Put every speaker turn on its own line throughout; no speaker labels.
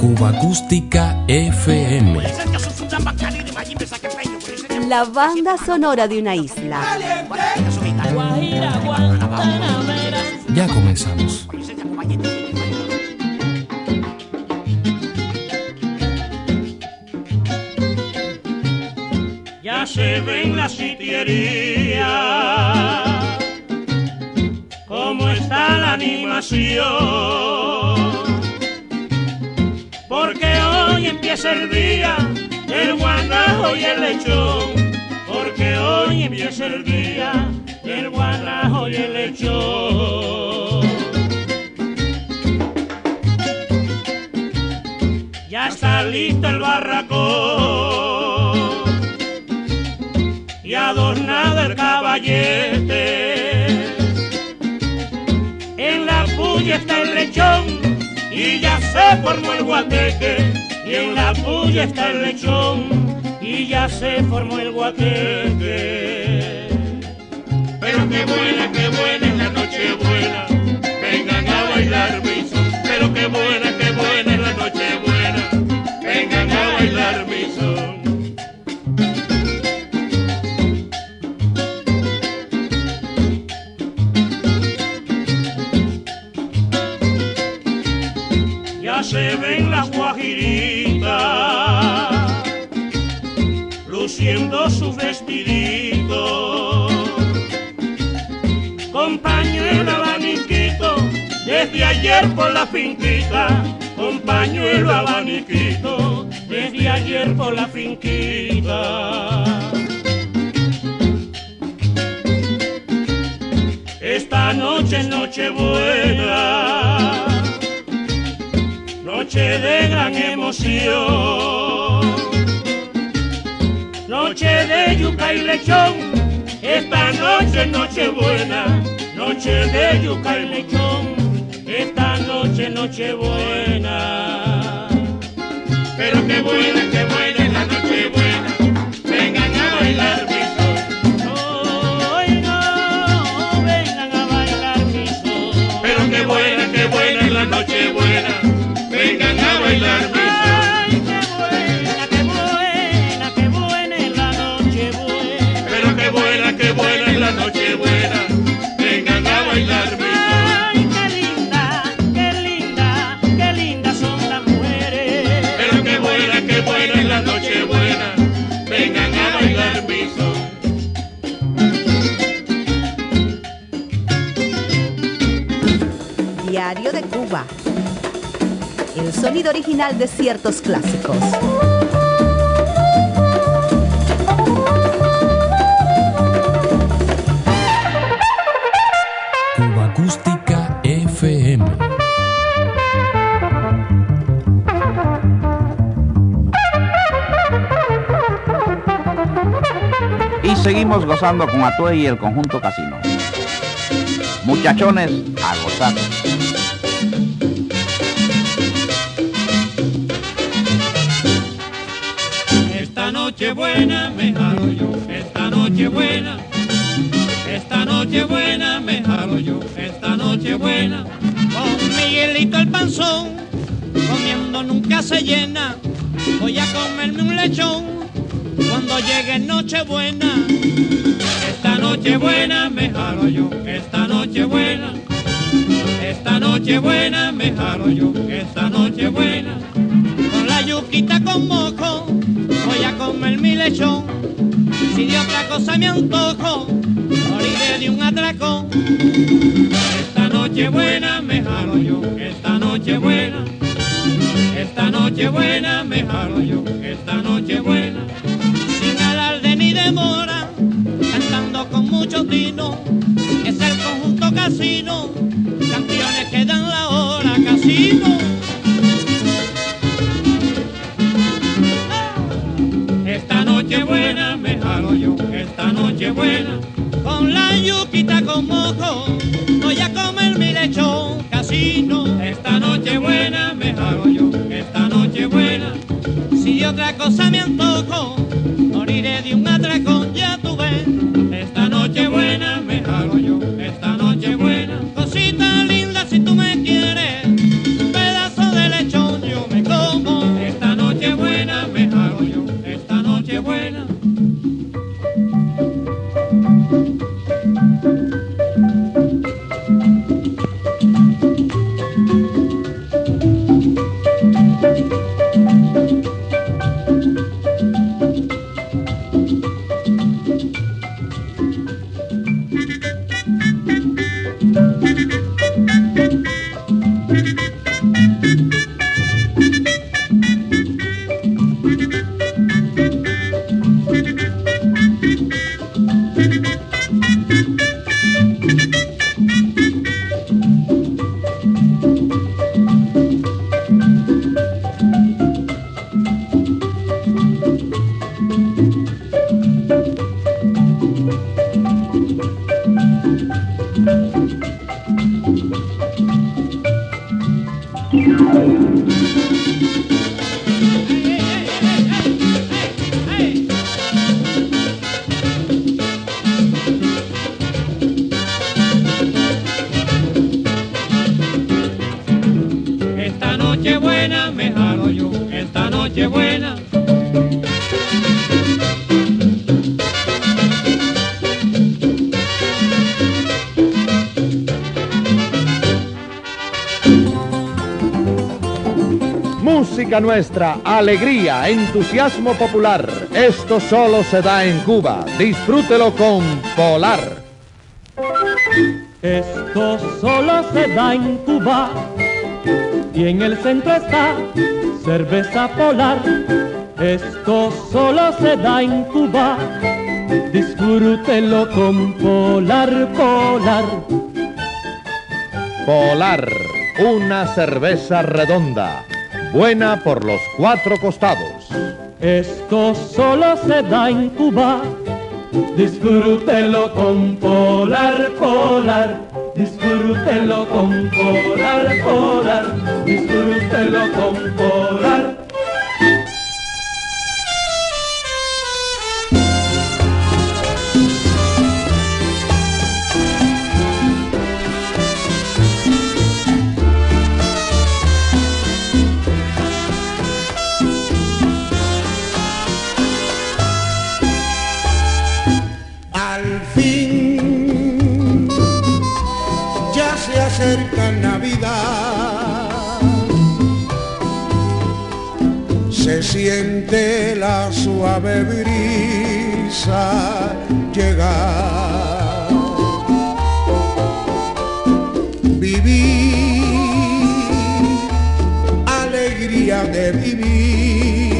Cuba Acústica FM.
La banda sonora de una isla.
Ya comenzamos.
Ya se ve en la sitiería cómo está la animación. Porque hoy empieza el día del guanajo y el lechón. Porque hoy empieza el día del guanajo y el lechón. Ya está listo el barracón y adornado el caballete. En la puya está el lechón y ya se formó el guateque. Y en la puya está el lechón y ya se formó el guateque. Pero qué buena, qué buena es la noche buena. Vengan a bailar. Pero qué buena, qué buena vestiditos con pañuelo abaniquito desde ayer por la finquita. Con pañuelo abaniquito desde ayer por la finquita. Esta noche es noche buena. Noche de gran emoción, noche de yuca y lechón, esta noche es noche buena, noche de yuca y lechón, esta noche noche buena. Pero qué buena, qué buena
sonido original de ciertos clásicos.
Cuba Acústica FM.
Y seguimos gozando con Atue y el conjunto casino. Muchachones, a gozar.
Noche buena me jalo yo, esta noche buena, esta noche buena me jalo yo, esta noche buena.
Con Miguelito el panzón, comiendo nunca se llena. Voy a comerme un lechón cuando llegue Nochebuena.
Esta noche buena me jalo yo, esta noche buena, esta noche buena me jalo yo, esta noche buena.
Con la yuquita con mojo, comer mi lechón. Si de otra cosa me antojo, moriré de un atracón.
Esta noche buena me jalo yo, esta noche buena, esta noche buena me jalo yo, esta noche buena.
sin alarde ni demora, cantando con mucho tino, Con la yuquita con mojo, voy a comer mi lechón, casino.
Esta noche buena me jalo yo, esta noche buena.
Si de otra cosa me antojo, moriré de un atracón,
Música nuestra, alegría, entusiasmo popular. Esto solo se da en Cuba. Disfrútelo con Polar.
Esto solo se da en Cuba y en el centro está cerveza polar. Esto solo se da en Cuba, disfrútelo con polar, polar.
Polar, una cerveza redonda, buena por los cuatro costados.
Esto solo se da en Cuba, disfrútelo con polar, polar. Disfrútelo con polar, polar. Disfrútelo con polar.
Se acerca Navidad, se siente la suave brisa llegar. Vivir, alegría de vivir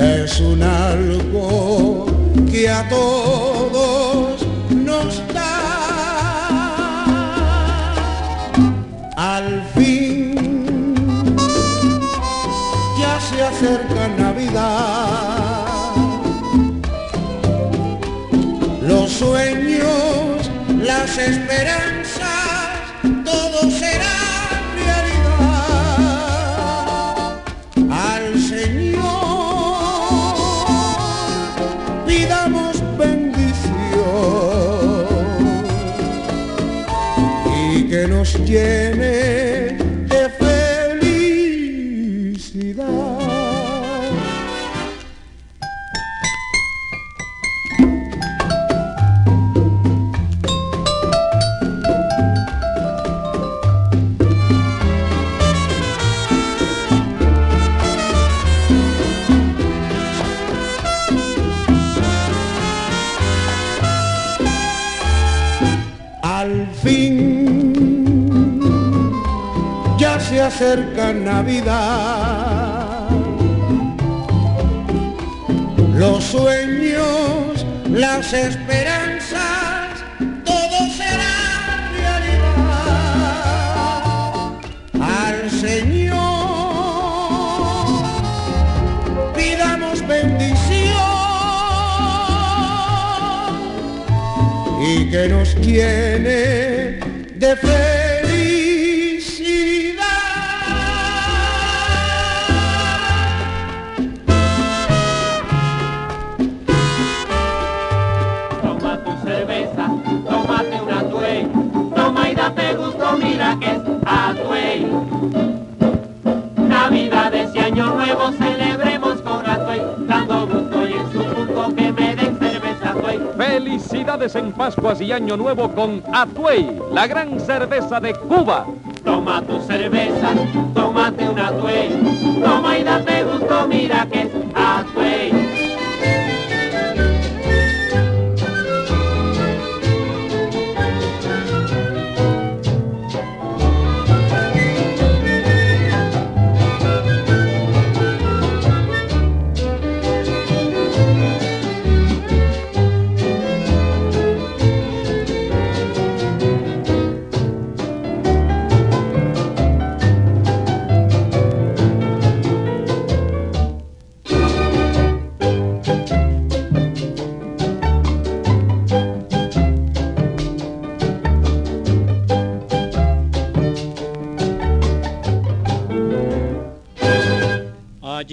es un algo que a todos que acerca Navidad. Los sueños, las esperanzas, todo será realidad. Al Señor pidamos bendición y que nos llene de felicidad.
Felicidades en Pascuas y Año Nuevo con Atuey, la gran cerveza de Cuba.
Toma tu cerveza, tómate una tuey, toma y date gusto, mira que es Atuey.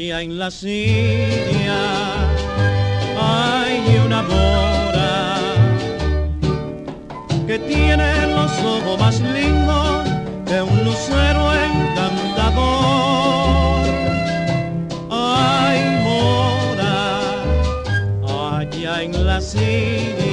En la silla hay una mora que tiene los ojos más lindos de un lucero encantador. Ay, mora, allá en la silla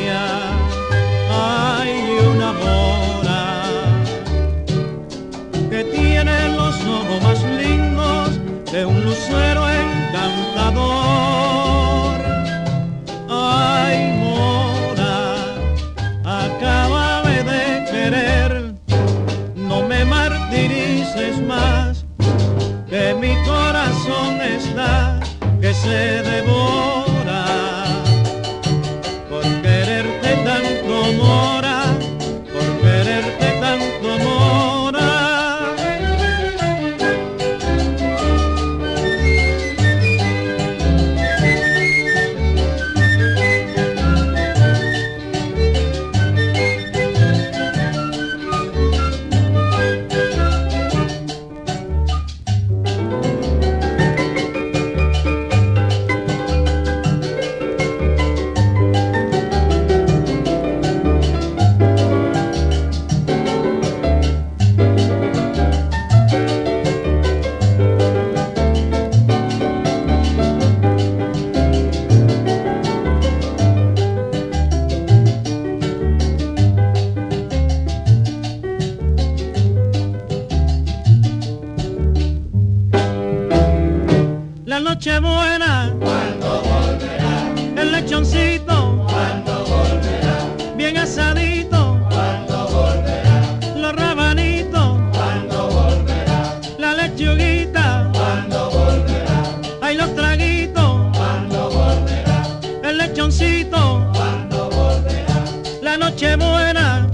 Cuando volverá. La noche buena.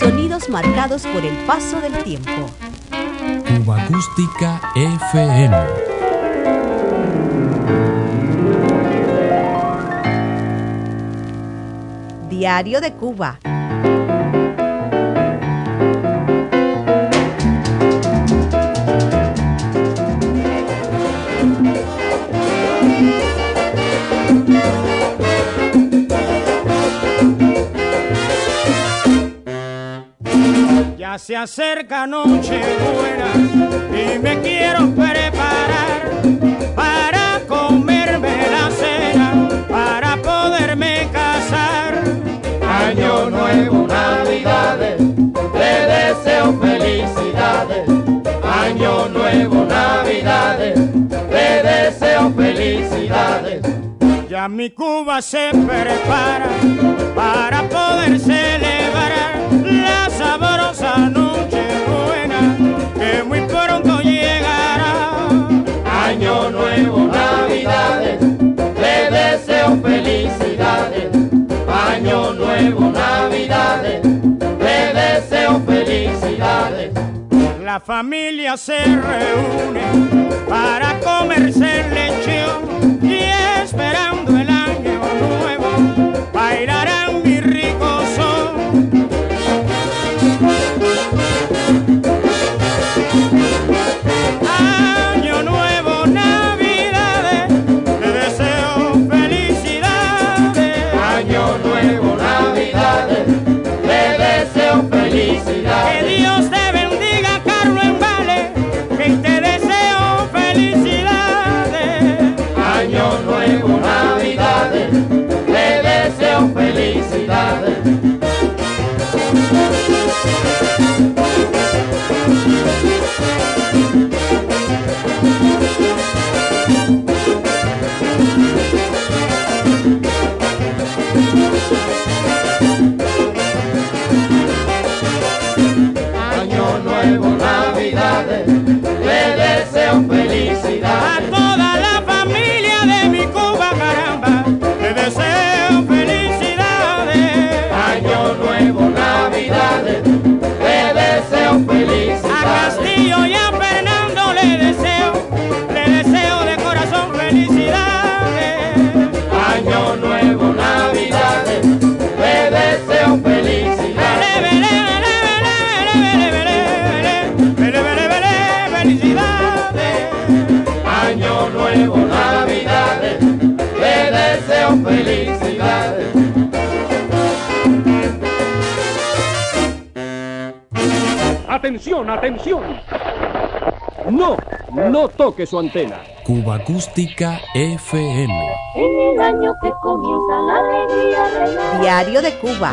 Sonidos marcados por el paso del tiempo.
Cuba Acústica FM.
Diario de Cuba.
Se acerca noche buena y me quiero preparar para comerme la cena, para poderme casar.
Año nuevo, navidades, te deseo felicidades. Año nuevo, navidades, te deseo felicidades.
Ya mi Cuba se prepara para poder celebrar la sabrosa noche buena que muy pronto llegará.
Año nuevo, navidades, te deseo felicidades. Año nuevo, navidades, te deseo felicidades.
La familia se reúne para comerse el lechón y esperando el año nuevo
Atención, atención. No, no toque su antena.
Cuba Acústica FM.
En el año que comienza la alegría de la...
Diario de Cuba.